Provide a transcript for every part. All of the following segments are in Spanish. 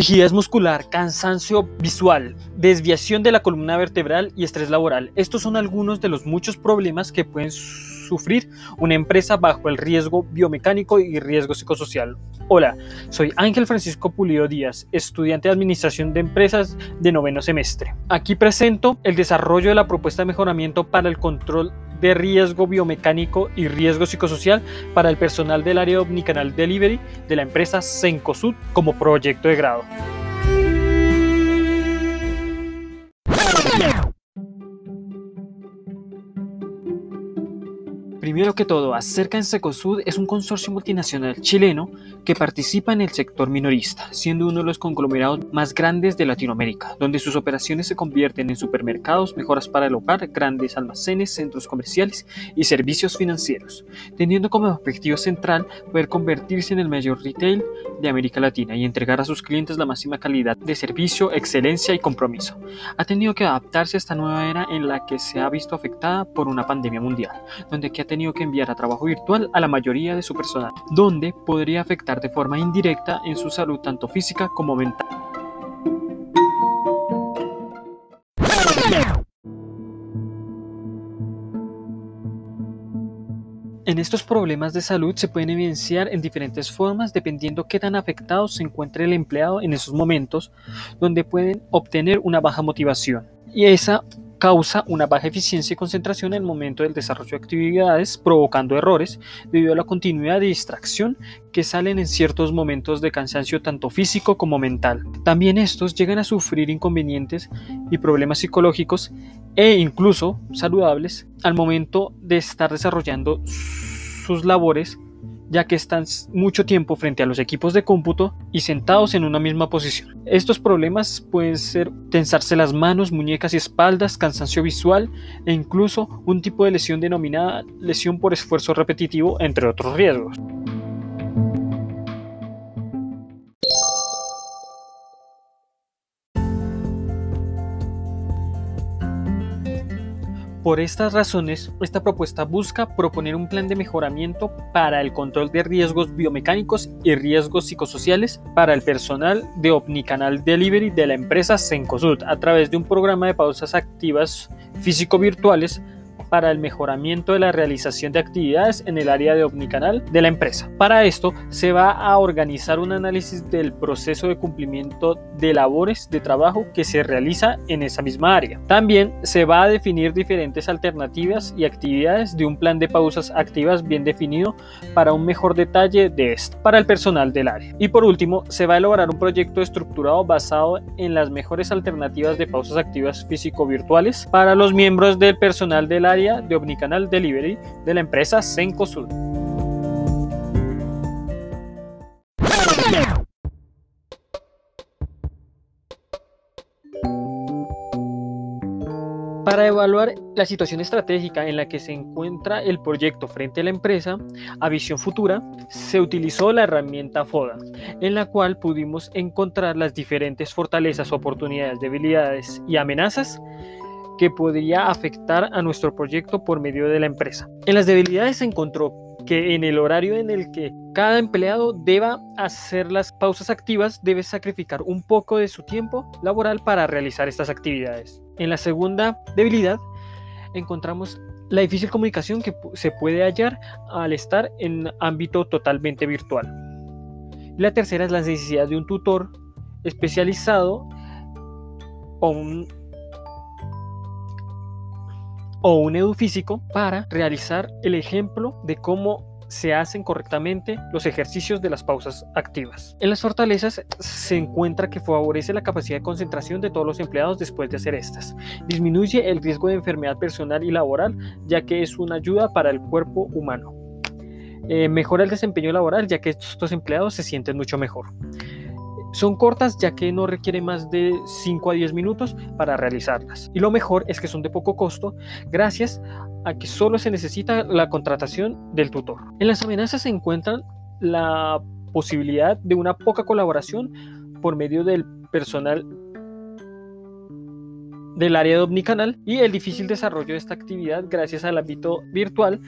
Rigidez muscular, cansancio visual, desviación de la columna vertebral y estrés laboral. Estos son algunos de los muchos problemas que pueden sufrir una empresa bajo el riesgo biomecánico y riesgo psicosocial. Hola, soy Ángel Francisco Pulido Díaz, estudiante de Administración de Empresas de noveno semestre. Aquí presento el desarrollo de la propuesta de mejoramiento para el control de riesgo biomecánico y riesgo psicosocial para el personal del área Omnicanal Delivery de la empresa Sencosud como proyecto de grado. Primero que todo, Acerca en Secosud es un consorcio multinacional chileno que participa en el sector minorista, siendo uno de los conglomerados más grandes de Latinoamérica, donde sus operaciones se convierten en supermercados, mejoras para el hogar, grandes almacenes, centros comerciales y servicios financieros, teniendo como objetivo central poder convertirse en el mayor retail de América Latina y entregar a sus clientes la máxima calidad de servicio, excelencia y compromiso. Ha tenido que adaptarse a esta nueva era en la que se ha visto afectada por una pandemia mundial, donde que tenido que enviar a trabajo virtual a la mayoría de su personal, donde podría afectar de forma indirecta en su salud tanto física como mental. En estos problemas de salud se pueden evidenciar en diferentes formas dependiendo qué tan afectado se encuentre el empleado en esos momentos donde pueden obtener una baja motivación. Y esa causa una baja eficiencia y concentración en el momento del desarrollo de actividades, provocando errores debido a la continuidad de distracción que salen en ciertos momentos de cansancio tanto físico como mental. También estos llegan a sufrir inconvenientes y problemas psicológicos e incluso saludables al momento de estar desarrollando sus labores ya que están mucho tiempo frente a los equipos de cómputo y sentados en una misma posición. Estos problemas pueden ser tensarse las manos, muñecas y espaldas, cansancio visual e incluso un tipo de lesión denominada lesión por esfuerzo repetitivo, entre otros riesgos. Por estas razones, esta propuesta busca proponer un plan de mejoramiento para el control de riesgos biomecánicos y riesgos psicosociales para el personal de Omnicanal Delivery de la empresa Sencosud a través de un programa de pausas activas físico-virtuales para el mejoramiento de la realización de actividades en el área de omnicanal de la empresa. Para esto se va a organizar un análisis del proceso de cumplimiento de labores de trabajo que se realiza en esa misma área. También se va a definir diferentes alternativas y actividades de un plan de pausas activas bien definido para un mejor detalle de esto para el personal del área. Y por último, se va a elaborar un proyecto estructurado basado en las mejores alternativas de pausas activas físico-virtuales para los miembros del personal del área de Omnicanal Delivery de la empresa Sencosud. Para evaluar la situación estratégica en la que se encuentra el proyecto frente a la empresa, a visión futura, se utilizó la herramienta FODA, en la cual pudimos encontrar las diferentes fortalezas, oportunidades, debilidades y amenazas que podría afectar a nuestro proyecto por medio de la empresa. En las debilidades se encontró que en el horario en el que cada empleado deba hacer las pausas activas debe sacrificar un poco de su tiempo laboral para realizar estas actividades. En la segunda debilidad encontramos la difícil comunicación que se puede hallar al estar en ámbito totalmente virtual. La tercera es la necesidad de un tutor especializado o un o un edufísico para realizar el ejemplo de cómo se hacen correctamente los ejercicios de las pausas activas. En las fortalezas se encuentra que favorece la capacidad de concentración de todos los empleados después de hacer estas. Disminuye el riesgo de enfermedad personal y laboral ya que es una ayuda para el cuerpo humano. Eh, mejora el desempeño laboral ya que estos empleados se sienten mucho mejor. Son cortas ya que no requiere más de 5 a 10 minutos para realizarlas. Y lo mejor es que son de poco costo gracias a que solo se necesita la contratación del tutor. En las amenazas se encuentran la posibilidad de una poca colaboración por medio del personal del área de omnicanal y el difícil desarrollo de esta actividad gracias al ámbito virtual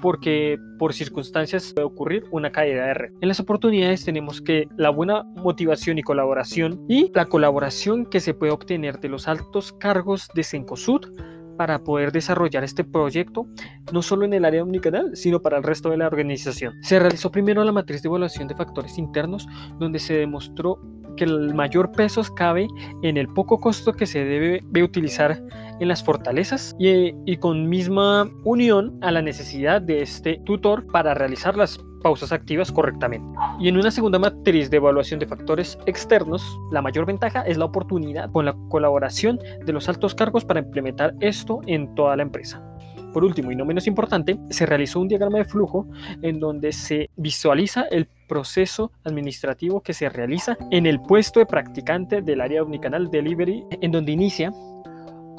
porque por circunstancias puede ocurrir una caída de red. En las oportunidades tenemos que la buena motivación y colaboración y la colaboración que se puede obtener de los altos cargos de Sencosud para poder desarrollar este proyecto, no solo en el área omnicanal, sino para el resto de la organización. Se realizó primero la matriz de evaluación de factores internos, donde se demostró que el mayor peso cabe en el poco costo que se debe utilizar en las fortalezas y, con misma unión a la necesidad de este tutor para realizar las pausas activas correctamente. Y en una segunda matriz de evaluación de factores externos, la mayor ventaja es la oportunidad con la colaboración de los altos cargos para implementar esto en toda la empresa. Por último y no menos importante, se realizó un diagrama de flujo en donde se visualiza el proceso administrativo que se realiza en el puesto de practicante del área omnicanal delivery, en donde inicia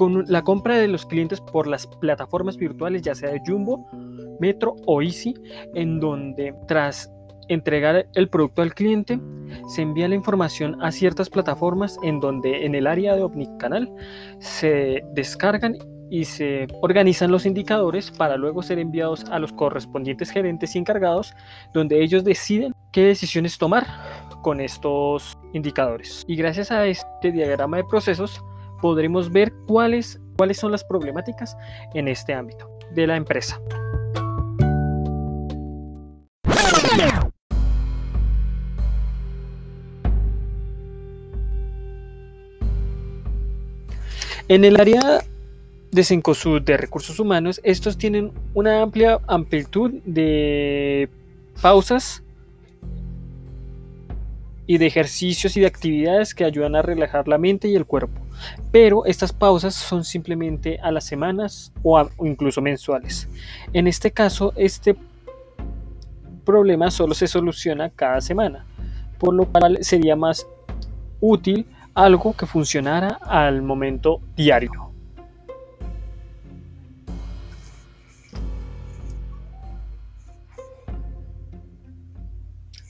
con la compra de los clientes por las plataformas virtuales, ya sea de Jumbo, Metro o Easy, en donde tras entregar el producto al cliente, se envía la información a ciertas plataformas en donde en el área de Omnicanal se descargan y se organizan los indicadores para luego ser enviados a los correspondientes gerentes y encargados donde ellos deciden qué decisiones tomar con estos indicadores. Y gracias a este diagrama de procesos podremos ver cuáles, cuáles son las problemáticas en este ámbito de la empresa. En el área de de recursos humanos, estos tienen una amplia amplitud de pausas y de ejercicios y de actividades que ayudan a relajar la mente y el cuerpo. Pero estas pausas son simplemente a las semanas o, incluso mensuales. En este caso, este problema solo se soluciona cada semana, por lo cual sería más útil algo que funcionara al momento diario.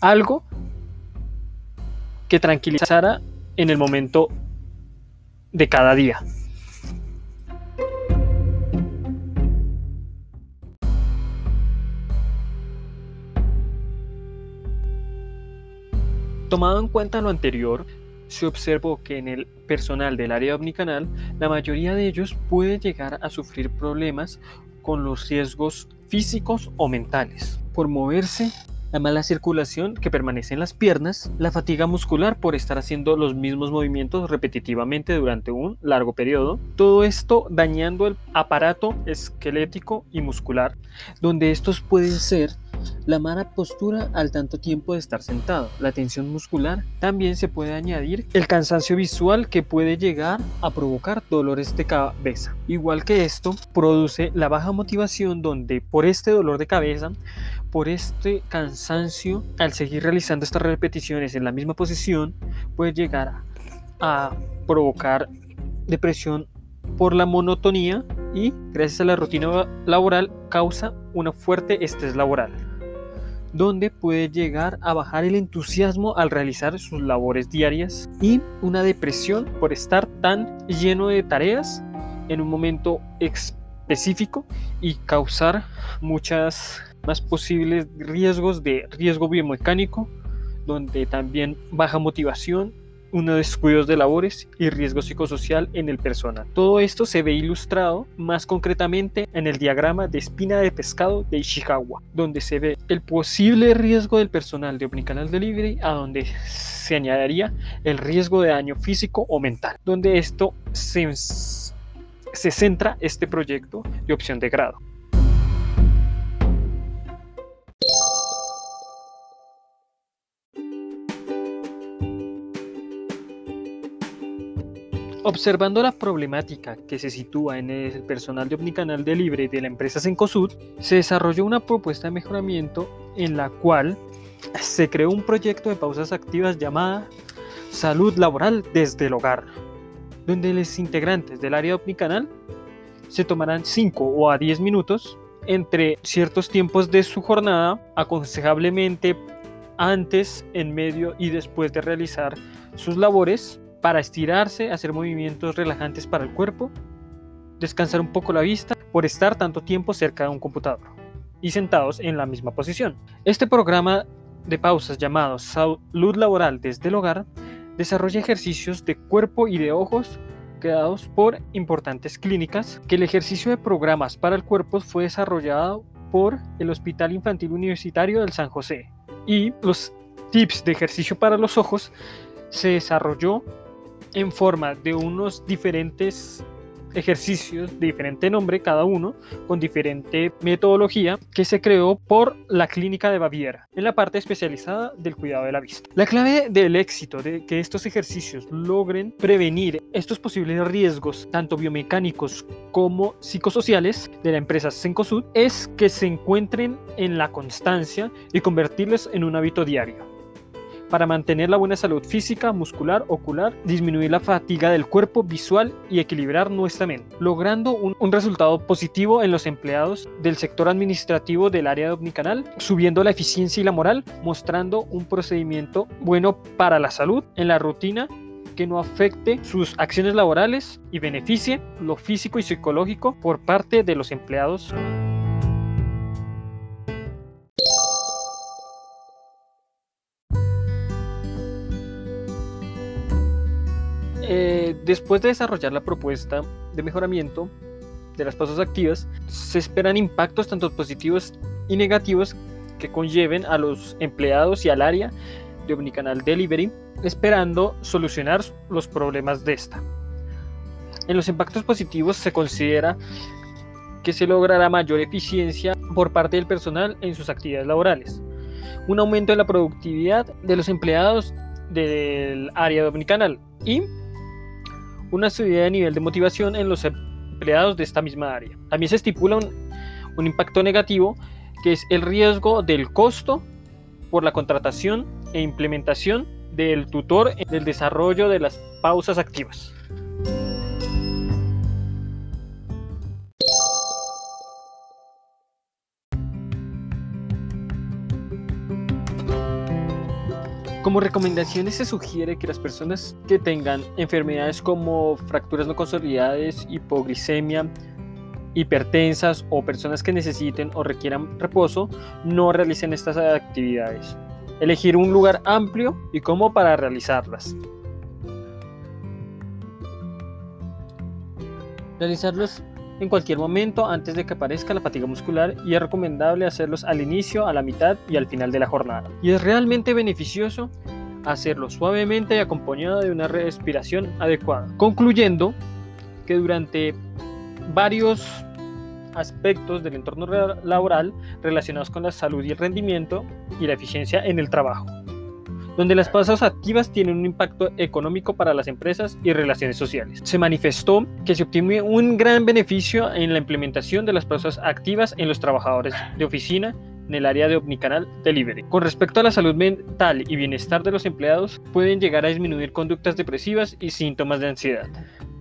algo que tranquilizara en el momento de cada día. Tomado en cuenta lo anterior, se observó que en el personal del área omnicanal, la mayoría de ellos puede llegar a sufrir problemas con los riesgos físicos o mentales por moverse la mala circulación que permanece en las piernas, la fatiga muscular por estar haciendo los mismos movimientos repetitivamente durante un largo periodo, todo esto dañando el aparato esquelético y muscular, donde estos pueden ser la mala postura al tanto tiempo de estar sentado, la tensión muscular, también se puede añadir. El cansancio visual que puede llegar a provocar dolores de cabeza. Igual que esto, produce la baja motivación donde por este dolor de cabeza, por este cansancio, al seguir realizando estas repeticiones en la misma posición, puede llegar a provocar depresión por la monotonía y gracias a la rutina laboral causa una fuerte estrés laboral donde puede llegar a bajar el entusiasmo al realizar sus labores diarias y una depresión por estar tan lleno de tareas en un momento específico y causar muchas más posibles riesgos de riesgo biomecánico, donde también baja motivación unos descuidos de labores y riesgo psicosocial en el personal. Todo esto se ve ilustrado más concretamente en el diagrama de espina de pescado de Ishikawa, donde se ve el posible riesgo del personal de Omnicanal Delivery a donde se añadiría el riesgo de daño físico o mental, donde esto se, se centra este proyecto de opción de grado. Observando la problemática que se sitúa en el personal de Omnicanal de Libre de la empresa Sencosud, se desarrolló una propuesta de mejoramiento en la cual se creó un proyecto de pausas activas llamada Salud Laboral desde el Hogar, donde los integrantes del área Omnicanal se tomarán 5 o a 10 minutos entre ciertos tiempos de su jornada, aconsejablemente antes, en medio y después de realizar sus labores para estirarse, hacer movimientos relajantes para el cuerpo, descansar un poco la vista por estar tanto tiempo cerca de un computador. y sentados en la misma posición. Este programa de pausas llamado Salud Laboral desde el Hogar desarrolla ejercicios de cuerpo y de ojos creados por importantes clínicas, que el ejercicio de programas para el cuerpo fue desarrollado por el Hospital Infantil Universitario del San José y los tips de ejercicio para los ojos se desarrolló en forma de unos diferentes ejercicios de diferente nombre cada uno, con diferente metodología, que se creó por la Clínica de Baviera, en la parte especializada del cuidado de la vista. La clave del éxito de que estos ejercicios logren prevenir estos posibles riesgos, tanto biomecánicos como psicosociales, de la empresa Sencosud, es que se encuentren en la constancia y convertirlos en un hábito diario para mantener la buena salud física, muscular, ocular, disminuir la fatiga del cuerpo visual y equilibrar nuestra mente, logrando un, resultado positivo en los empleados del sector administrativo del área de omnicanal, subiendo la eficiencia y la moral, mostrando un procedimiento bueno para la salud en la rutina que no afecte sus acciones laborales y beneficie lo físico y psicológico por parte de los empleados. Después de desarrollar la propuesta de mejoramiento de las pausas activas, se esperan impactos tanto positivos y negativos que conlleven a los empleados y al área de Omnicanal Delivery, esperando solucionar los problemas de esta. En los impactos positivos se considera que se logrará mayor eficiencia por parte del personal en sus actividades laborales, un aumento en la productividad de los empleados del área de Omnicanal y una subida de nivel de motivación en los empleados de esta misma área. También se estipula un, impacto negativo que es el riesgo del costo por la contratación e implementación del tutor en el desarrollo de las pausas activas. Como recomendaciones se sugiere que las personas que tengan enfermedades como fracturas no consolidadas, hipoglicemia, hipertensas o personas que necesiten o requieran reposo no realicen estas actividades. Elegir un lugar amplio y cómodo para realizarlas. Realizarlos en cualquier momento antes de que aparezca la fatiga muscular y es recomendable hacerlos al inicio, a la mitad y al final de la jornada. Y es realmente beneficioso hacerlo suavemente y acompañado de una respiración adecuada. Concluyendo que durante varios aspectos del entorno laboral relacionados con la salud y el rendimiento y la eficiencia en el trabajo donde las pausas activas tienen un impacto económico para las empresas y relaciones sociales. Se manifestó que se obtiene un gran beneficio en la implementación de las pausas activas en los trabajadores de oficina en el área de Omnicanal Delivery. Con respecto a la salud mental y bienestar de los empleados, pueden llegar a disminuir conductas depresivas y síntomas de ansiedad.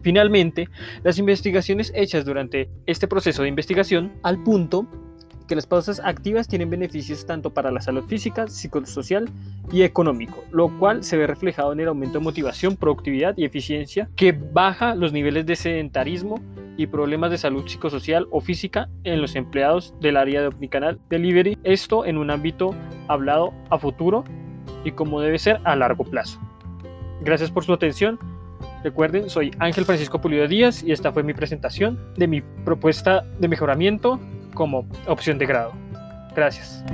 Finalmente, las investigaciones hechas durante este proceso de investigación al punto que las pausas activas tienen beneficios tanto para la salud física, psicosocial y económico, lo cual se ve reflejado en el aumento de motivación, productividad y eficiencia, que baja los niveles de sedentarismo y problemas de salud psicosocial o física en los empleados del área de Omnicanal Delivery, esto en un ámbito hablado a futuro y como debe ser a largo plazo. Gracias por su atención. Recuerden, soy Ángel Francisco Pulido Díaz y esta fue mi presentación de mi propuesta de mejoramiento como opción de grado. Gracias.